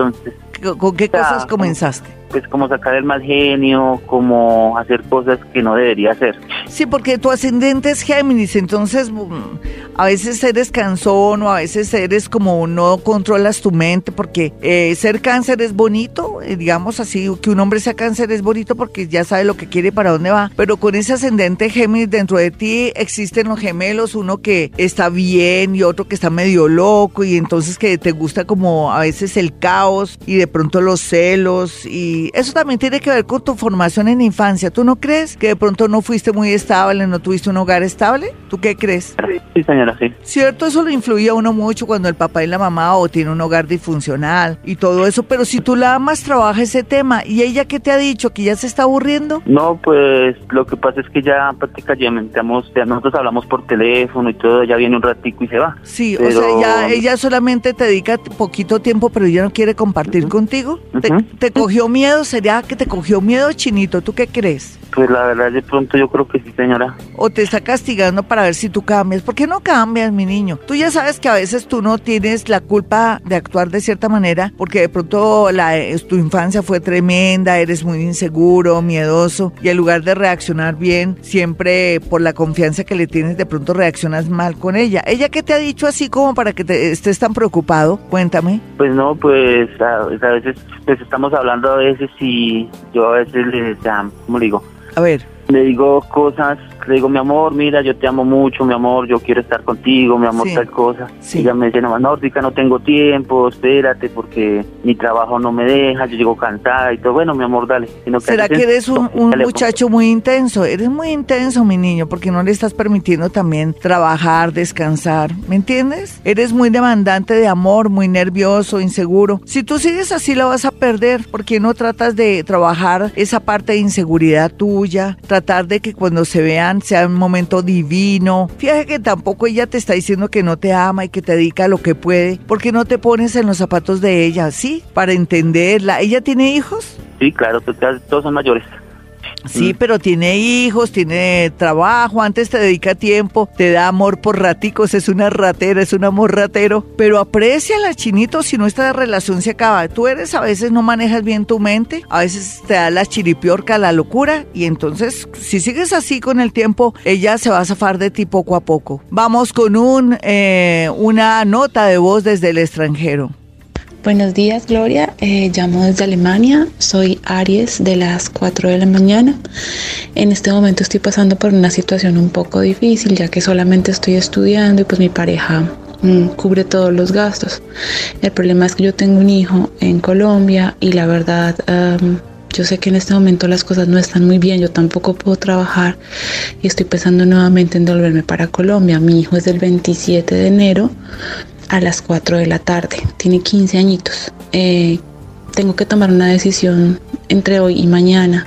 ¿Con qué cosas comenzaste? Pues como sacar el mal genio, como hacer cosas que no debería hacer. Sí, porque tu ascendente es Géminis, entonces mm, a veces eres cansón o a veces eres como no controlas tu mente, porque eh, ser cáncer es bonito, eh, digamos así, que un hombre sea cáncer es bonito porque ya sabe lo que quiere y para dónde va, pero con ese ascendente Géminis dentro de ti existen los gemelos, uno que está bien y otro que está medio loco y entonces que te gusta como a veces el caos y de pronto los celos y eso también tiene que ver con tu formación en infancia. ¿Tú no crees que de pronto no fuiste muy estable, no tuviste un hogar estable? ¿Tú qué crees? Sí, señora, sí. Cierto, eso lo influye a uno mucho cuando el papá y la mamá o tiene un hogar disfuncional y todo eso, pero si tú la amas, trabaja ese tema. ¿Y ella qué te ha dicho? ¿Que ya se está aburriendo? No, pues lo que pasa es que ya prácticamente ya nosotros hablamos por teléfono y todo, ya viene un ratico y se va. Sí, o sea, ya, ella solamente te dedica poquito tiempo, pero ella no quiere compartir contigo. ¿Te, ¿Te cogió miedo? ¿Sería que te cogió miedo, Chinito? ¿Tú qué crees? Pues la verdad, de pronto yo creo que sí, señora. O te está castigando para ver si tú cambias. ¿Por qué no cambias, mi niño? Tú ya sabes que a veces tú no tienes la culpa de actuar de cierta manera, porque de pronto la, tu infancia fue tremenda, eres muy inseguro, miedoso, y en lugar de reaccionar bien, siempre por la confianza que le tienes, de pronto reaccionas mal con ella. ¿Ella qué te ha dicho así como para que te estés tan preocupado? Cuéntame. Pues no, pues a, a veces pues estamos hablando a veces y yo a veces le, decía, ¿cómo le digo? A ver. Le digo cosas le digo, mi amor, mira, yo te amo mucho, mi amor, yo quiero estar contigo, mi amor, tal cosa. Y ella me dice, no, Nórdica, no tengo tiempo, espérate, porque mi trabajo no me deja, yo llego cansada y todo. Bueno, mi amor, dale. ¿Será que eres un, muchacho muy intenso? Eres muy intenso, mi niño, porque no le estás permitiendo también trabajar, descansar, ¿me entiendes? Eres muy demandante de amor, muy nervioso, inseguro. Si tú sigues así, la vas a perder, porque no tratas de trabajar esa parte de inseguridad tuya, tratar de que cuando se vean sea un momento divino. Fíjate que tampoco ella te está diciendo que no te ama y que te dedica lo que puede, porque no te pones en los zapatos de ella, ¿sí? Para entenderla. ¿Ella tiene hijos? Sí, claro, todos son mayores. Sí, mm. pero tiene hijos, tiene trabajo, antes te dedica tiempo, te da amor por raticos, es una ratera, es un amor ratero, pero aprecia la chinito si nuestra relación se acaba. Tú eres, a veces no manejas bien tu mente, a veces te da la chiripiorca, la locura, y entonces si sigues así con el tiempo, ella se va a zafar de ti poco a poco. Vamos con un, eh, una nota de voz desde el extranjero. Buenos días, Gloria. Eh, llamo desde Alemania. Soy Aries de las 4 de la mañana. En este momento estoy pasando por una situación un poco difícil, ya que solamente estoy estudiando y pues mi pareja mm, cubre todos los gastos. El problema es que yo tengo un hijo en Colombia y la verdad... yo sé que en este momento las cosas no están muy bien, yo tampoco puedo trabajar y estoy pensando nuevamente en devolverme para Colombia. Mi hijo es del 27 de enero a las 4 de la tarde. Tiene 15 añitos. Eh, tengo que tomar una decisión entre hoy y mañana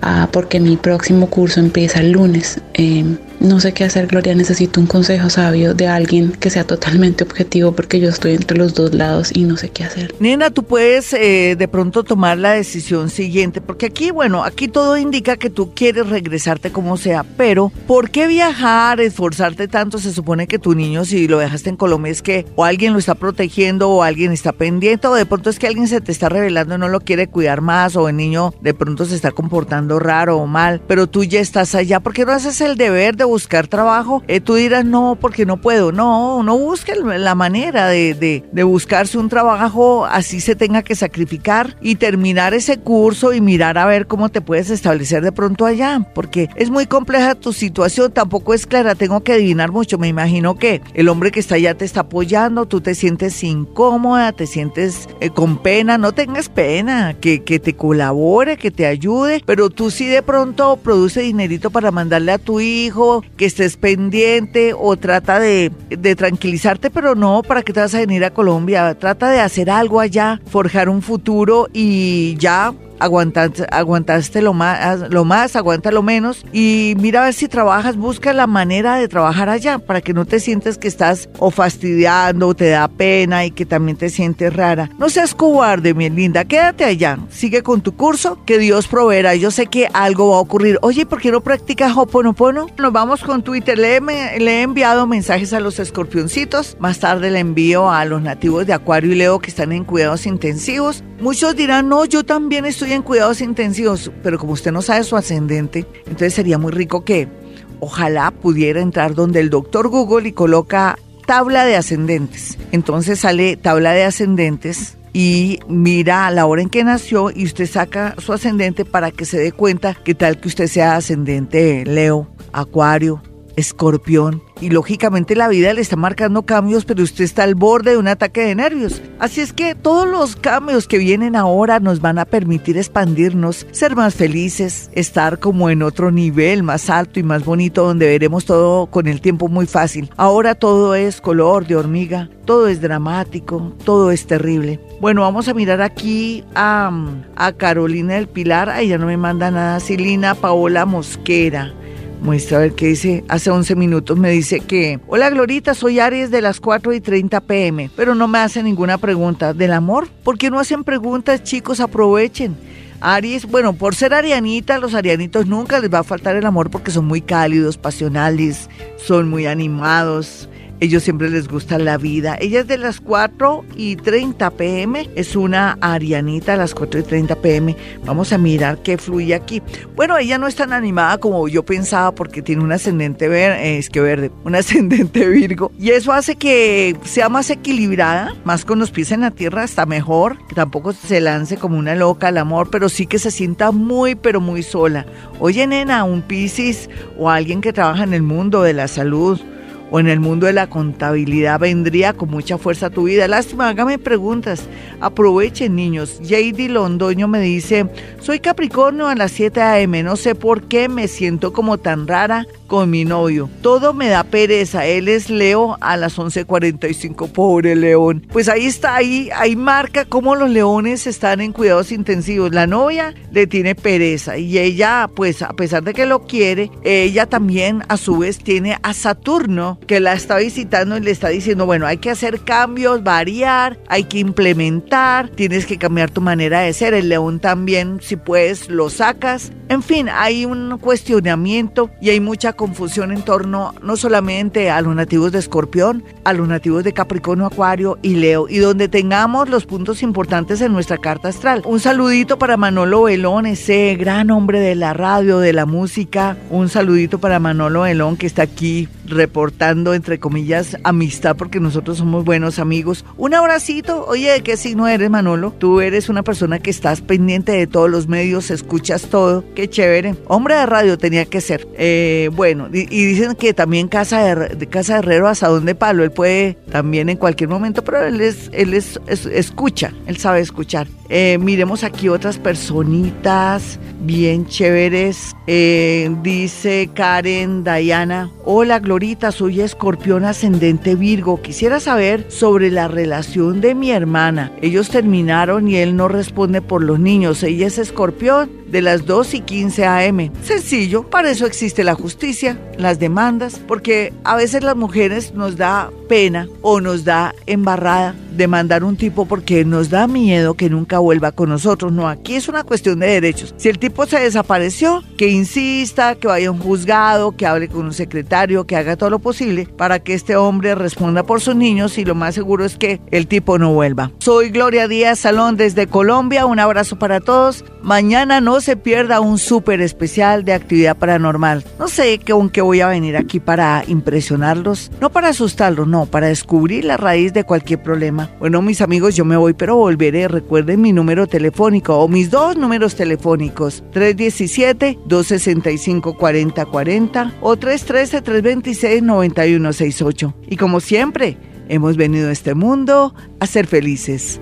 ah, porque mi próximo curso empieza el lunes. Eh, no sé qué hacer, Gloria. Necesito un consejo sabio de alguien que sea totalmente objetivo porque yo estoy entre los dos lados y no sé qué hacer. Nena, tú puedes eh, de pronto tomar la decisión siguiente, porque aquí, bueno, aquí todo indica que tú quieres regresarte como sea, pero ¿por qué viajar, esforzarte tanto? Se supone que tu niño, si lo dejaste en Colombia, es que o alguien lo está protegiendo o alguien está pendiente, o de pronto es que alguien se te está revelando y no lo quiere cuidar más, o el niño de pronto se está comportando raro o mal, pero tú ya estás allá. ¿Por qué no haces el deber de buscar trabajo, eh, tú dirás, no, porque no puedo. No, no busque la manera de, de, buscarse un trabajo así se tenga que sacrificar y terminar ese curso y mirar a ver cómo te puedes establecer de pronto allá, porque es muy compleja tu situación, tampoco es clara, tengo que adivinar mucho. Me imagino que el hombre que está allá te está apoyando, tú te sientes incómoda, te sientes eh, con pena, no tengas pena, que, que te colabore, que te ayude, pero tú sí de pronto produce dinerito para mandarle a tu hijo, que estés pendiente o trata de, de tranquilizarte, pero no, ¿para qué te vas a venir a Colombia? Trata de hacer algo allá, forjar un futuro y ya aguantaste, aguantaste lo más, lo más, aguanta lo menos y mira a ver si trabajas, busca la manera de trabajar allá para que no te sientes que estás o fastidiando o te da pena y que también te sientes rara. No seas cobarde, mi linda, quédate allá, sigue con tu curso, que Dios proveerá. Yo sé que algo va a ocurrir. Oye, ¿por qué no practicas Hoponopono? Nos vamos con Twitter. Le, le he enviado mensajes a los escorpioncitos. Más tarde le envío a los nativos de Acuario y Leo que están en cuidados intensivos. Muchos dirán, no, yo también estoy en cuidados intensivos, pero como usted no sabe su ascendente, entonces sería muy rico que ojalá pudiera entrar donde el doctor Google y coloca tabla de ascendentes. Entonces sale tabla de ascendentes y mira la hora en que nació y usted saca su ascendente para que se dé cuenta que tal que usted sea ascendente Leo, Acuario, Escorpión, y lógicamente la vida le está marcando cambios, pero usted está al borde de un ataque de nervios. Así es que todos los cambios que vienen ahora nos van a permitir expandirnos, ser más felices, estar como en otro nivel más alto y más bonito donde veremos todo con el tiempo muy fácil. Ahora todo es color de hormiga, todo es dramático, todo es terrible. Bueno, vamos a mirar aquí a, a Carolina del Pilar, ahí ya no me manda nada, Silina Paola Mosquera. Muestra a ver qué dice. Hace 11 minutos me dice que, hola Glorita, soy Aries de las 4 y 30 pm, pero no me hace ninguna pregunta. ¿Del amor? ¿Por qué no hacen preguntas, chicos? Aprovechen. Aries, bueno, por ser arianita, los arianitos nunca les va a faltar el amor porque son muy cálidos, pasionales, son muy animados, ellos siempre les gusta la vida. Ella es de las 4 y 30 pm. Es una arianita a las 4 y 30 pm. Vamos a mirar qué fluye aquí. Bueno, ella no es tan animada como yo pensaba porque tiene un ascendente verde, es que verde, un ascendente Virgo. Y eso hace que sea más equilibrada, más con los pies en la tierra, está mejor. Que tampoco se lance como una loca al amor, pero sí que se sienta muy, pero muy sola. Oye, nena, un Piscis o alguien que trabaja en el mundo de la salud o en el mundo de la contabilidad vendría con mucha fuerza a tu vida. Lástima, hágame preguntas. Aprovechen, niños. JD Londoño me dice, soy Capricornio a las 7 a.m. No sé por qué me siento como tan rara con mi novio. Todo me da pereza. Él es Leo a las 11.45. Pobre león. Pues ahí está, ahí, ahí marca cómo los leones están en cuidados intensivos. La novia le tiene pereza y ella, pues a pesar de que lo quiere, ella también a su vez tiene a Saturno que la está visitando y le está diciendo, bueno, hay que hacer cambios, variar, hay que implementar, tienes que cambiar tu manera de ser. El león también, si puedes, lo sacas. En fin, hay un cuestionamiento y hay mucha confusión en torno no solamente a los nativos de Escorpión, a los nativos de Capricornio, Acuario y Leo, y donde tengamos los puntos importantes en nuestra carta astral. Un saludito para Manolo Belón, ese gran hombre de la radio, de la música. Un saludito para Manolo Belón que está aquí reportando, entre comillas, amistad, porque nosotros somos buenos amigos. Un abracito. Oye, ¿de qué signo eres, Manolo? Tú eres una persona que estás pendiente de todos los medios, escuchas todo. Qué chévere. Hombre de radio tenía que ser. Eh, bueno, y, dicen que también casa de, casa de herrero asadón de palo. Él puede también en cualquier momento, pero él es, él es, escucha, él sabe escuchar. Eh, miremos aquí otras personitas bien chéveres. Eh, dice Karen Dayana, hola Glorita, soy escorpión ascendente Virgo. Quisiera saber sobre la relación de mi hermana. Ellos terminaron y él no responde por los niños. Ella es escorpión de las 2 y 15 am. Sencillo, para eso existe la justicia, las demandas, porque a veces las mujeres nos da pena o nos da embarrada demandar un tipo porque nos da miedo que nunca vuelva con nosotros. No, aquí es una cuestión de derechos. Si el tipo se desapareció, que insista, que vaya a un juzgado, que hable con un secretario, que haga todo lo posible para que este hombre responda por sus niños y lo más seguro es que el tipo no vuelva. Soy Gloria Díaz Salón desde Colombia. Un abrazo para todos. Mañana no se pierda un súper especial de actividad paranormal. No sé con qué voy a venir aquí para impresionarlos, no para asustarlos, no, para descubrir la raíz de cualquier problema. Bueno, mis amigos, yo me voy, pero volveré. Recuerden mi número telefónico o mis dos números telefónicos: 317-265-4040 o 313-326-9168. Y como siempre, hemos venido a este mundo a ser felices.